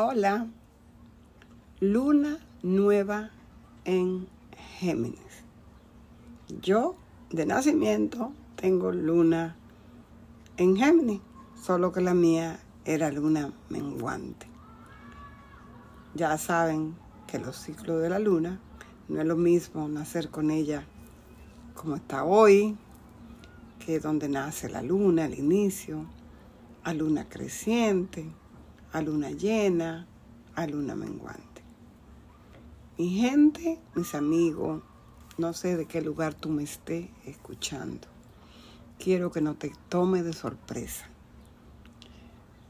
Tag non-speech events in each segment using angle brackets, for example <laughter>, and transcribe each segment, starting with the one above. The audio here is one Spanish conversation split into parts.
Hola, luna nueva en Géminis. Yo de nacimiento tengo luna en Géminis, solo que la mía era luna menguante. Ya saben que los ciclos de la luna no es lo mismo nacer con ella como está hoy, que donde nace la luna, al inicio, a luna creciente a luna llena, a luna menguante. Mi gente, mis amigos, no sé de qué lugar tú me estés escuchando. Quiero que no te tome de sorpresa.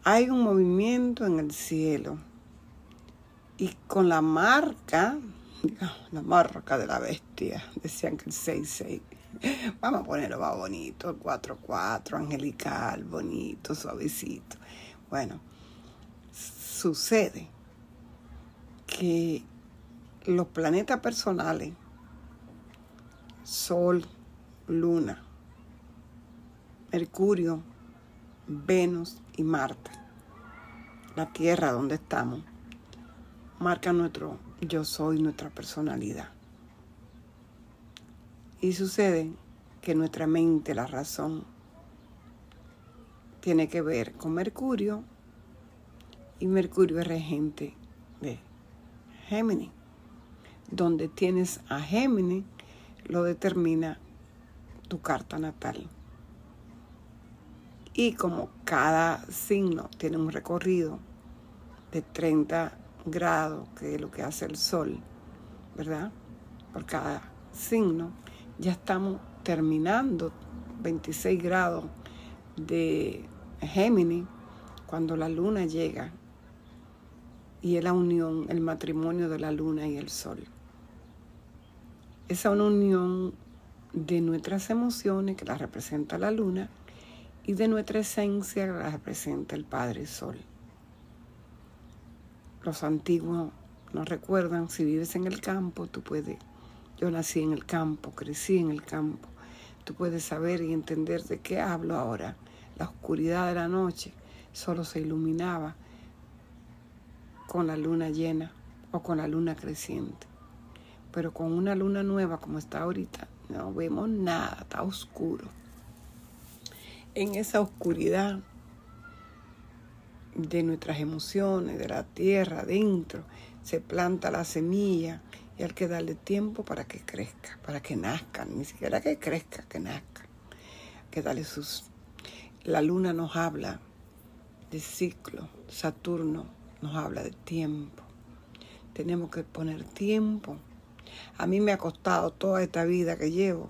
Hay un movimiento en el cielo y con la marca, la marca de la bestia, decían que el 6-6. Vamos a ponerlo más bonito, el 4-4, angelical, bonito, suavecito. Bueno, sucede que los planetas personales, Sol, Luna, Mercurio, Venus y Marte, la Tierra donde estamos, marcan nuestro yo soy, nuestra personalidad. Y sucede que nuestra mente, la razón, tiene que ver con Mercurio y Mercurio es regente de Géminis. Donde tienes a Géminis, lo determina tu carta natal. Y como cada signo tiene un recorrido de 30 grados, que es lo que hace el Sol, ¿verdad? Por cada signo, ya estamos terminando 26 grados de Géminis cuando la luna llega y es la unión, el matrimonio de la luna y el sol. Esa una unión de nuestras emociones que la representa la luna y de nuestra esencia que la representa el Padre Sol. Los antiguos nos recuerdan, si vives en el campo, tú puedes, yo nací en el campo, crecí en el campo, tú puedes saber y entender de qué hablo ahora. La oscuridad de la noche solo se iluminaba con la luna llena o con la luna creciente. Pero con una luna nueva como está ahorita, no vemos nada, está oscuro. En esa oscuridad de nuestras emociones, de la tierra adentro, se planta la semilla y hay que darle tiempo para que crezca, para que nazca, ni siquiera que crezca, que nazca. Hay que darle sus... La luna nos habla de ciclo, Saturno nos habla de tiempo. Tenemos que poner tiempo. A mí me ha costado toda esta vida que llevo,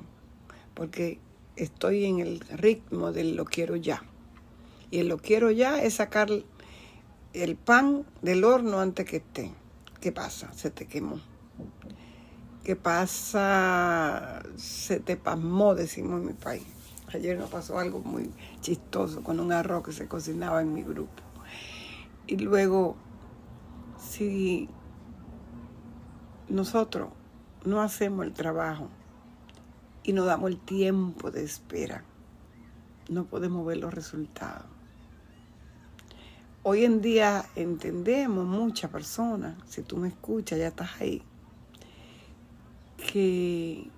porque estoy en el ritmo del lo quiero ya. Y el lo quiero ya es sacar el pan del horno antes que esté. ¿Qué pasa? Se te quemó. ¿Qué pasa? Se te pasmó, decimos en mi país. Ayer nos pasó algo muy chistoso con un arroz que se cocinaba en mi grupo. Y luego, si nosotros no hacemos el trabajo y no damos el tiempo de espera, no podemos ver los resultados. Hoy en día entendemos muchas personas, si tú me escuchas, ya estás ahí, que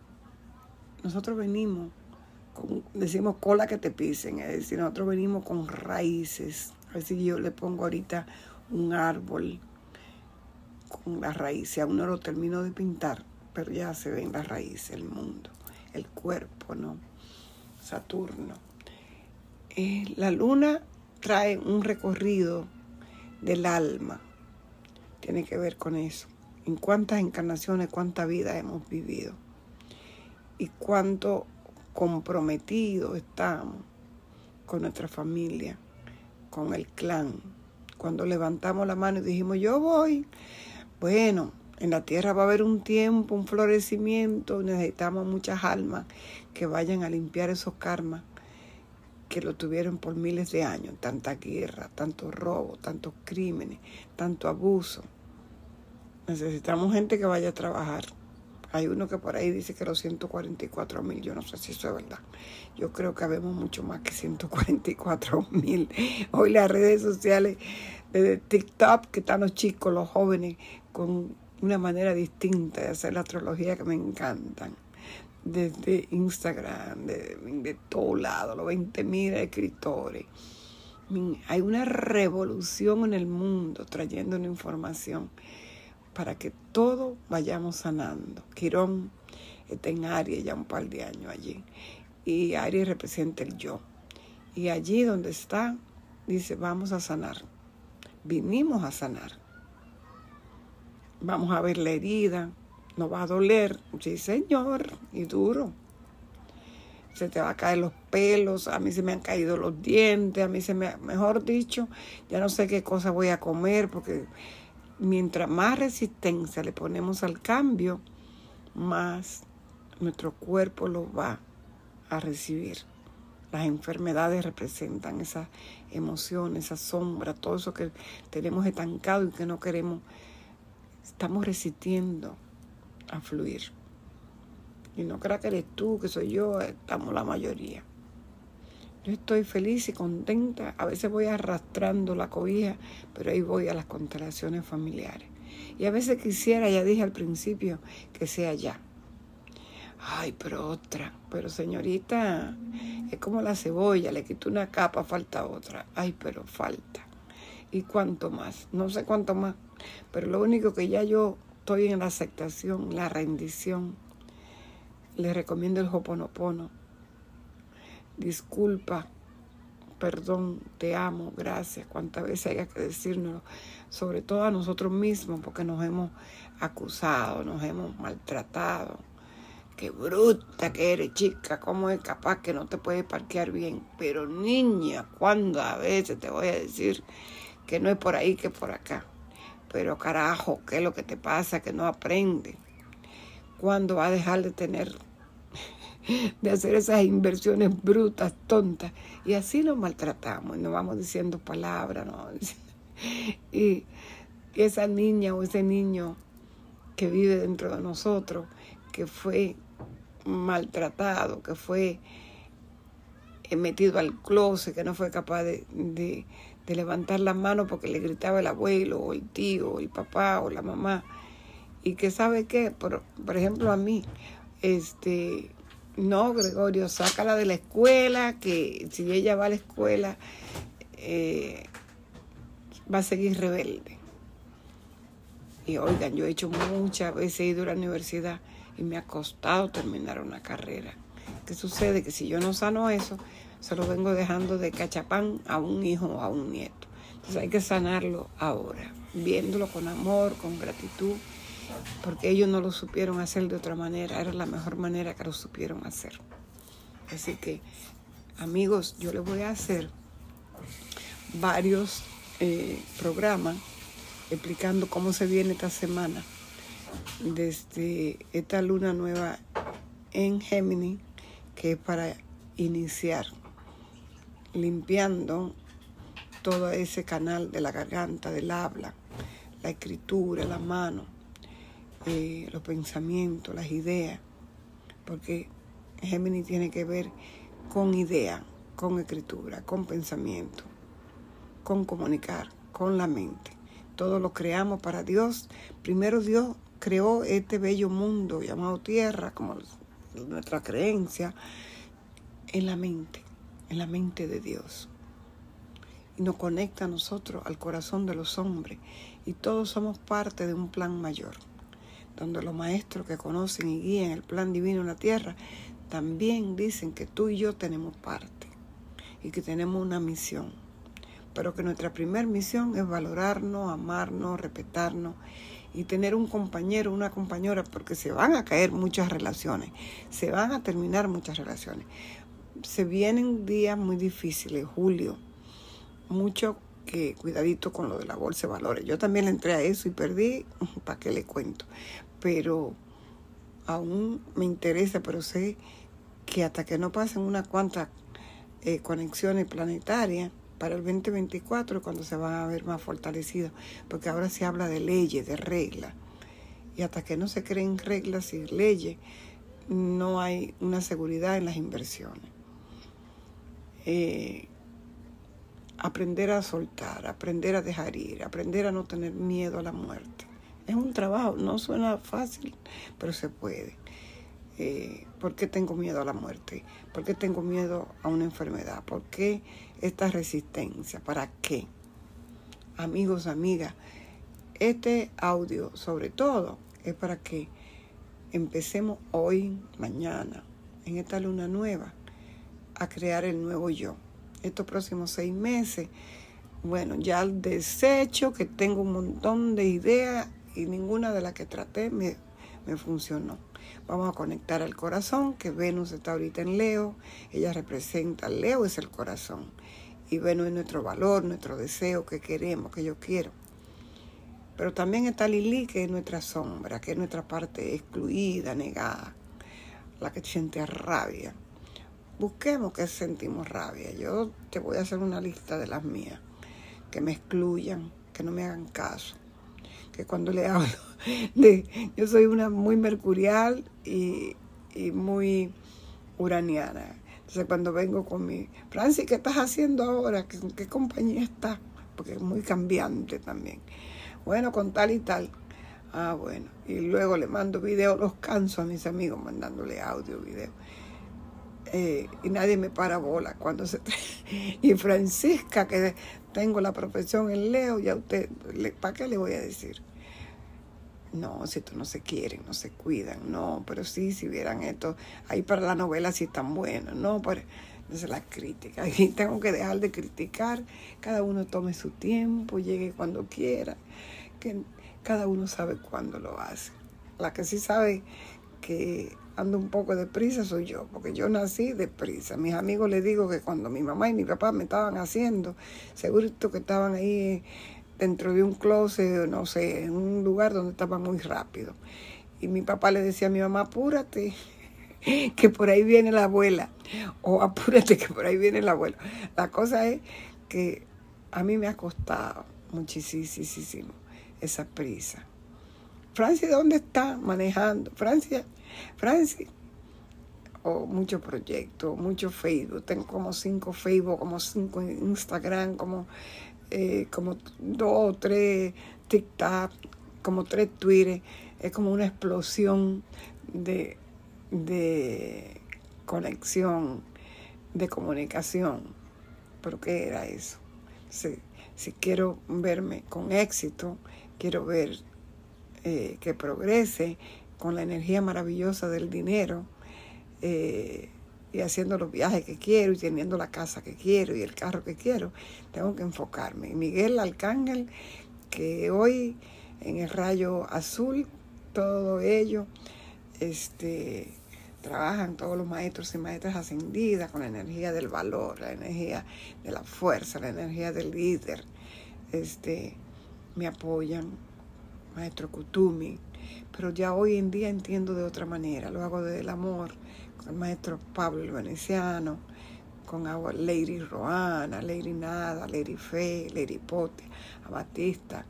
nosotros venimos, con, decimos cola que te pisen, es decir, nosotros venimos con raíces a ver si yo le pongo ahorita un árbol con las raíces. Aún no lo termino de pintar, pero ya se ven las raíces, el mundo, el cuerpo, ¿no? Saturno. Eh, la luna trae un recorrido del alma. Tiene que ver con eso. En cuántas encarnaciones, cuánta vida hemos vivido. Y cuánto comprometidos estamos con nuestra familia con el clan. Cuando levantamos la mano y dijimos, yo voy, bueno, en la tierra va a haber un tiempo, un florecimiento, necesitamos muchas almas que vayan a limpiar esos karmas que lo tuvieron por miles de años, tanta guerra, tanto robo, tantos crímenes, tanto abuso. Necesitamos gente que vaya a trabajar. Hay uno que por ahí dice que los 144 mil, yo no sé si eso es verdad. Yo creo que habemos mucho más que 144 <laughs> mil. Hoy las redes sociales de TikTok que están los chicos, los jóvenes, con una manera distinta de hacer la astrología que me encantan. Desde Instagram, de, de todo lado, los 20.000 escritores. Hay una revolución en el mundo trayendo una información para que todos vayamos sanando. Quirón está en Aries ya un par de años allí. Y Aries representa el yo. Y allí donde está, dice, vamos a sanar. Vinimos a sanar. Vamos a ver la herida. No va a doler. Sí, señor. Y duro. Se te va a caer los pelos. A mí se me han caído los dientes. A mí se me... Mejor dicho, ya no sé qué cosa voy a comer porque mientras más resistencia le ponemos al cambio, más nuestro cuerpo lo va a recibir. Las enfermedades representan esas emociones, esa sombra, todo eso que tenemos estancado y que no queremos. Estamos resistiendo a fluir. Y no crea que eres tú, que soy yo, estamos la mayoría. Yo estoy feliz y contenta. A veces voy arrastrando la cobija, pero ahí voy a las constelaciones familiares. Y a veces quisiera, ya dije al principio, que sea ya. Ay, pero otra. Pero señorita, es como la cebolla, le quito una capa, falta otra. Ay, pero falta. ¿Y cuánto más? No sé cuánto más. Pero lo único que ya yo estoy en la aceptación, la rendición. Le recomiendo el Hoponopono disculpa, perdón, te amo, gracias, cuántas veces haya que decirnos, sobre todo a nosotros mismos, porque nos hemos acusado, nos hemos maltratado. Qué bruta que eres, chica, cómo es capaz que no te puedes parquear bien. Pero niña, a veces te voy a decir que no es por ahí que por acá. Pero carajo, ¿qué es lo que te pasa? Que no aprende. ¿Cuándo va a dejar de tener de hacer esas inversiones brutas, tontas. Y así nos maltratamos nos vamos diciendo palabras. ¿no? <laughs> Y, esa niña o ese niño que vive dentro de nosotros, que fue maltratado, que fue metido al closet, que no fue capaz de, de, levantar la mano porque le gritaba el abuelo o el tío o el papá o la mamá. Y que sabe qué, por, por ejemplo a mí, este, no, Gregorio, sácala de la escuela, que si ella va a la escuela, eh, va a seguir rebelde. Y oigan, yo he hecho muchas veces, he ido a la universidad y me ha costado terminar una carrera. ¿Qué sucede? Que si yo no sano eso, se lo vengo dejando de cachapán a un hijo o a un nieto. Entonces hay que sanarlo ahora, viéndolo con amor, con gratitud porque ellos no lo supieron hacer de otra manera, era la mejor manera que lo supieron hacer. Así que, amigos, yo les voy a hacer varios eh, programas explicando cómo se viene esta semana desde esta luna nueva en Géminis, que es para iniciar limpiando todo ese canal de la garganta, del habla, la escritura, la mano eh, los pensamientos, las ideas, porque Géminis tiene que ver con idea, con escritura, con pensamiento, con comunicar, con la mente. Todo lo creamos para Dios. Primero Dios creó este bello mundo llamado tierra, como nuestra creencia, en la mente, en la mente de Dios. Y nos conecta a nosotros, al corazón de los hombres. Y todos somos parte de un plan mayor donde los maestros que conocen y guían el plan divino en la tierra, también dicen que tú y yo tenemos parte y que tenemos una misión. Pero que nuestra primera misión es valorarnos, amarnos, respetarnos y tener un compañero, una compañera, porque se van a caer muchas relaciones, se van a terminar muchas relaciones. Se vienen días muy difíciles, julio, mucho que cuidadito con lo de la bolsa de valores. Yo también le entré a eso y perdí, <laughs> ¿para qué le cuento? pero aún me interesa, pero sé que hasta que no pasen unas cuantas eh, conexiones planetarias para el 2024 cuando se van a ver más fortalecidos, porque ahora se habla de leyes, de reglas, y hasta que no se creen reglas y leyes, no hay una seguridad en las inversiones. Eh, aprender a soltar, aprender a dejar ir, aprender a no tener miedo a la muerte. Es un trabajo, no suena fácil, pero se puede. Eh, ¿Por qué tengo miedo a la muerte? ¿Por qué tengo miedo a una enfermedad? ¿Por qué esta resistencia? ¿Para qué? Amigos, amigas, este audio sobre todo es para que empecemos hoy, mañana, en esta luna nueva, a crear el nuevo yo. Estos próximos seis meses, bueno, ya el desecho, que tengo un montón de ideas y ninguna de las que traté me, me funcionó. Vamos a conectar al corazón, que Venus está ahorita en Leo, ella representa, Leo es el corazón, y Venus es nuestro valor, nuestro deseo, que queremos, que yo quiero. Pero también está Lili, que es nuestra sombra, que es nuestra parte excluida, negada, la que siente rabia. Busquemos que sentimos rabia. Yo te voy a hacer una lista de las mías, que me excluyan, que no me hagan caso. Que cuando le <laughs> hablo de... Yo soy una muy mercurial y, muy uraniana. Entonces cuando vengo con mi... Francis, ¿qué estás haciendo ahora? ¿Qué, qué compañía estás? Porque es muy cambiante también. Bueno, con tal y tal. Ah, bueno. Y luego le mando video, los canso a mis amigos mandándole audio, video. Eh, y nadie me para bola cuando se <laughs> y Francisca que tengo la profesión en Leo ya usted ¿para qué le voy a decir? no si esto no se quieren no se cuidan no pero sí si vieran esto ahí para la novela sí están buenos no pero entonces la crítica <laughs> y tengo que dejar de criticar cada uno tome su tiempo llegue cuando quiera que cada uno sabe cuándo lo hace. La que sí sabe que ando un poco deprisa soy yo, porque yo nací deprisa. Mis amigos les digo que cuando mi mamá y mi papá me estaban haciendo, seguro que estaban ahí dentro de un closet, no sé, en un lugar donde estaba muy rápido. Y mi papá le decía a mi mamá, apúrate, <laughs> que por ahí viene la abuela. O apúrate, que por ahí viene la abuela. La cosa es que a mí me ha costado muchísimo esa prisa. Francia, ¿dónde está manejando? Francia, Francia, o oh, muchos proyectos, mucho Facebook. Tengo como cinco Facebook, como cinco Instagram, como, eh, como dos o tres TikTok, como tres Twitter. Es como una explosión de, de conexión, de comunicación. ¿Pero qué era eso? si quiero verme con éxito, quiero ver eh, que progrese con la energía maravillosa del dinero eh, y haciendo los viajes que quiero y teniendo la casa que quiero y el carro que quiero, tengo que enfocarme. Miguel Arcángel, que hoy en el rayo azul, todo ello, este, trabajan todos los maestros y maestras ascendidas con la energía del valor, la energía de la fuerza, la energía del líder. Este, me apoyan, maestro Kutumi, pero ya hoy en día entiendo de otra manera, lo hago desde el amor, con el maestro Pablo el Veneciano, con Lady Roana, Lady Nada, Lady Fe, Lady Pote, Abatista,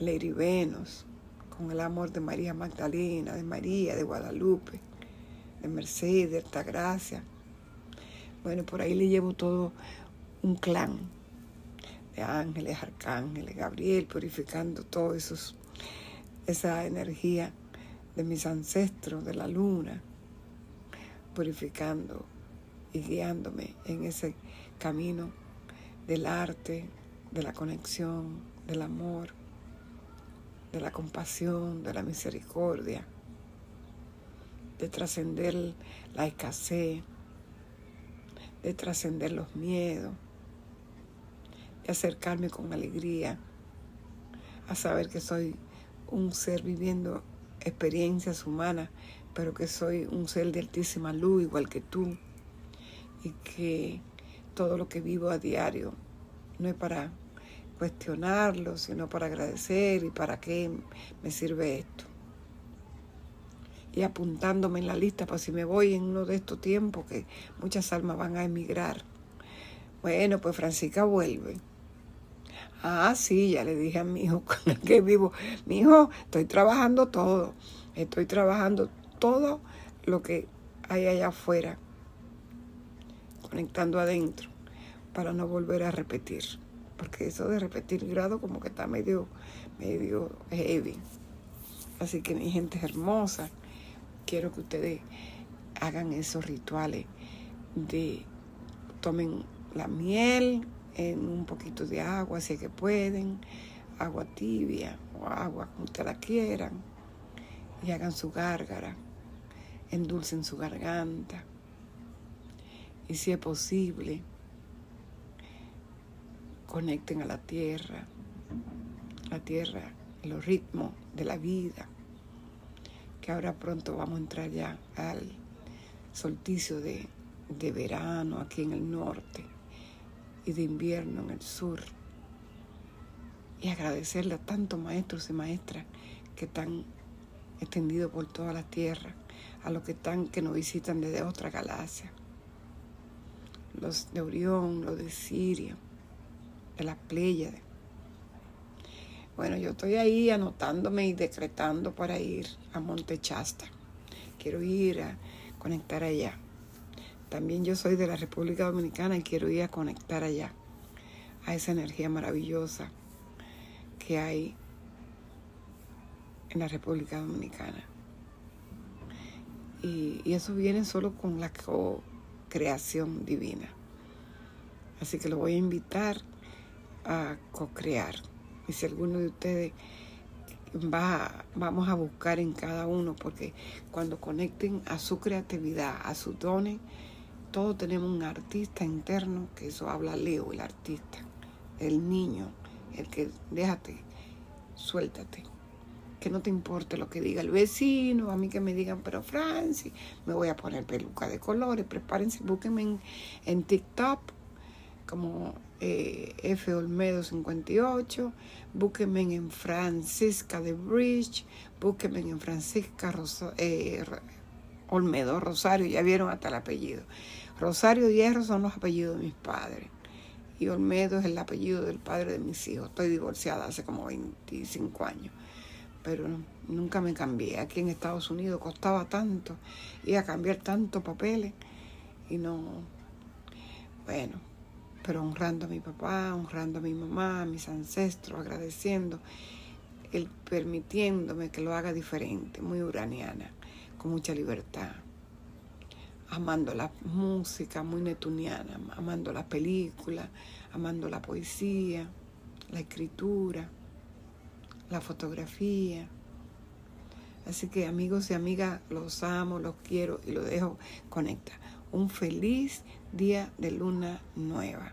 Lady Venus, con el amor de María Magdalena, de María, de Guadalupe, de Mercedes, de Altagracia. Bueno, por ahí le llevo todo un clan de ángeles, arcángeles, Gabriel, purificando todo esos, esa energía de mis ancestros, de la luna, purificando y guiándome en ese camino del arte, de la conexión, del amor, de la compasión, de la misericordia, de trascender la escasez, de trascender los miedos, acercarme con alegría a saber que soy un ser viviendo experiencias humanas, pero que soy un ser de altísima luz igual que tú y que todo lo que vivo a diario no es para cuestionarlo, sino para agradecer y para qué me sirve esto. Y apuntándome en la lista para si me voy en uno de estos tiempos que muchas almas van a emigrar. Bueno, pues Francisca vuelve Ah, sí, ya le dije a mi hijo <laughs> con el que vivo, mi hijo, estoy trabajando todo, estoy trabajando todo lo que hay allá afuera, conectando adentro. para no volver a repetir. Porque eso de repetir grado como que está medio, medio heavy. Así que mi gente hermosa, quiero que ustedes hagan esos rituales de tomen la miel en un poquito de agua si es que pueden, agua tibia o agua como ustedes la quieran y hagan su gárgara, endulcen su garganta y si es posible conecten a la tierra, la tierra, los ritmos de la vida, que ahora pronto vamos a entrar ya al solsticio de, de verano aquí en el norte y de invierno en el sur. Y agradecerle a tantos maestros y maestras que están extendidos por toda la tierra, a los que están, que nos visitan desde otra galaxia, los de Orión, los de Sirio, de las Pléyades. Bueno, yo estoy ahí anotándome y decretando para ir a Monte Chasta. Quiero ir a conectar allá. También yo soy de la República Dominicana y quiero ir a conectar allá, a esa energía maravillosa que hay en la República Dominicana. Y, eso viene solo con la co-creación divina. Así que lo voy a invitar a co-crear. Y si alguno de ustedes va, vamos a buscar en cada uno, porque cuando conecten a su creatividad, a sus dones, todos tenemos un artista interno, que eso habla Leo, el artista, el niño, el que déjate, suéltate, que no te importe lo que diga el vecino, a mí que me digan, pero Francis, me voy a poner peluca de colores, prepárense, búsquenme en, TikTok como eh, F. Olmedo 58, búsquenme en Francisca de Bridge, búsquenme en Francisca eh, Olmedo Rosario, ya vieron hasta el apellido. Rosario Hierro son los apellidos de mis padres. Y Olmedo es el apellido del padre de mis hijos. Estoy divorciada hace como 25 años. Pero nunca me cambié. Aquí en Estados Unidos costaba tanto. ir a cambiar tantos papeles. Y no. Bueno, pero honrando a mi papá, honrando a mi mamá, a mis ancestros, agradeciendo, el permitiéndome que lo haga diferente, muy uraniana, con mucha libertad amando la música muy netuniana, amando la película, amando la poesía, la escritura, la fotografía. Así que amigos y amigas, los amo, los quiero y los dejo conectar. Un feliz día de luna nueva.